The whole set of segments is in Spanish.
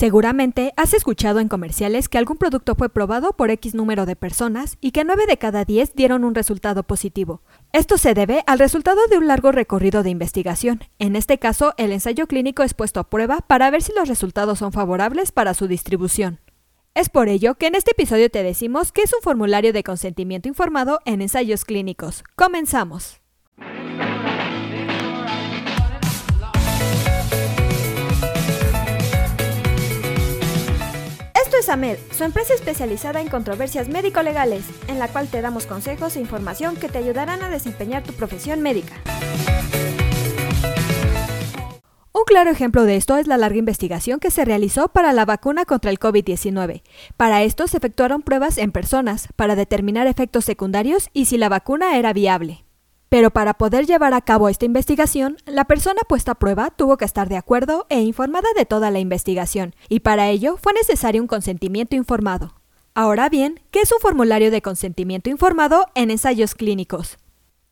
Seguramente has escuchado en comerciales que algún producto fue probado por X número de personas y que 9 de cada 10 dieron un resultado positivo. Esto se debe al resultado de un largo recorrido de investigación. En este caso, el ensayo clínico es puesto a prueba para ver si los resultados son favorables para su distribución. Es por ello que en este episodio te decimos que es un formulario de consentimiento informado en ensayos clínicos. Comenzamos. Es AMED, su empresa especializada en controversias médico-legales, en la cual te damos consejos e información que te ayudarán a desempeñar tu profesión médica. Un claro ejemplo de esto es la larga investigación que se realizó para la vacuna contra el COVID-19. Para esto se efectuaron pruebas en personas para determinar efectos secundarios y si la vacuna era viable. Pero para poder llevar a cabo esta investigación, la persona puesta a prueba tuvo que estar de acuerdo e informada de toda la investigación, y para ello fue necesario un consentimiento informado. Ahora bien, ¿qué es un formulario de consentimiento informado en ensayos clínicos?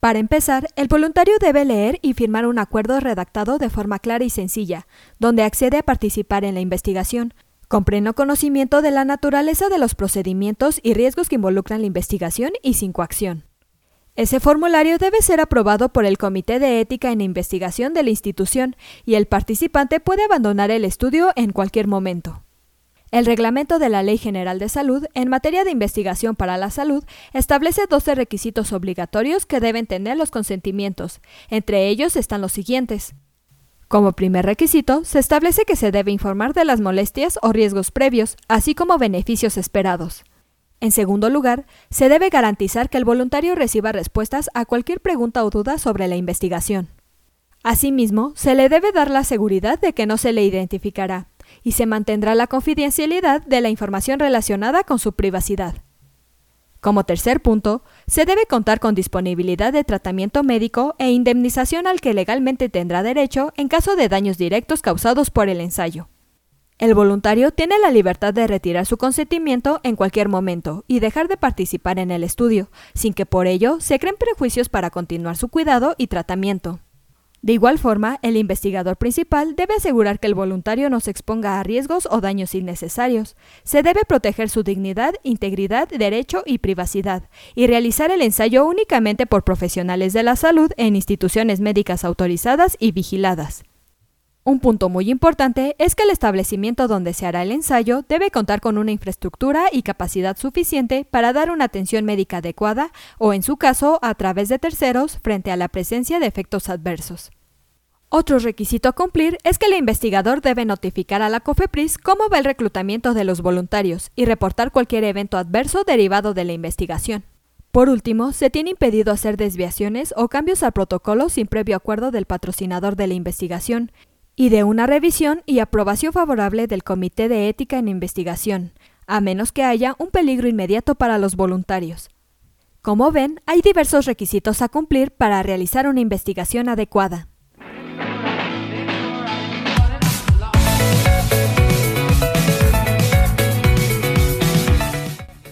Para empezar, el voluntario debe leer y firmar un acuerdo redactado de forma clara y sencilla, donde accede a participar en la investigación, con pleno conocimiento de la naturaleza de los procedimientos y riesgos que involucran la investigación y sin coacción. Ese formulario debe ser aprobado por el Comité de Ética en Investigación de la institución y el participante puede abandonar el estudio en cualquier momento. El reglamento de la Ley General de Salud en materia de investigación para la salud establece 12 requisitos obligatorios que deben tener los consentimientos. Entre ellos están los siguientes. Como primer requisito, se establece que se debe informar de las molestias o riesgos previos, así como beneficios esperados. En segundo lugar, se debe garantizar que el voluntario reciba respuestas a cualquier pregunta o duda sobre la investigación. Asimismo, se le debe dar la seguridad de que no se le identificará y se mantendrá la confidencialidad de la información relacionada con su privacidad. Como tercer punto, se debe contar con disponibilidad de tratamiento médico e indemnización al que legalmente tendrá derecho en caso de daños directos causados por el ensayo. El voluntario tiene la libertad de retirar su consentimiento en cualquier momento y dejar de participar en el estudio, sin que por ello se creen prejuicios para continuar su cuidado y tratamiento. De igual forma, el investigador principal debe asegurar que el voluntario no se exponga a riesgos o daños innecesarios. Se debe proteger su dignidad, integridad, derecho y privacidad, y realizar el ensayo únicamente por profesionales de la salud en instituciones médicas autorizadas y vigiladas. Un punto muy importante es que el establecimiento donde se hará el ensayo debe contar con una infraestructura y capacidad suficiente para dar una atención médica adecuada o, en su caso, a través de terceros frente a la presencia de efectos adversos. Otro requisito a cumplir es que el investigador debe notificar a la COFEPRIS cómo va el reclutamiento de los voluntarios y reportar cualquier evento adverso derivado de la investigación. Por último, se tiene impedido hacer desviaciones o cambios al protocolo sin previo acuerdo del patrocinador de la investigación y de una revisión y aprobación favorable del Comité de Ética en Investigación, a menos que haya un peligro inmediato para los voluntarios. Como ven, hay diversos requisitos a cumplir para realizar una investigación adecuada.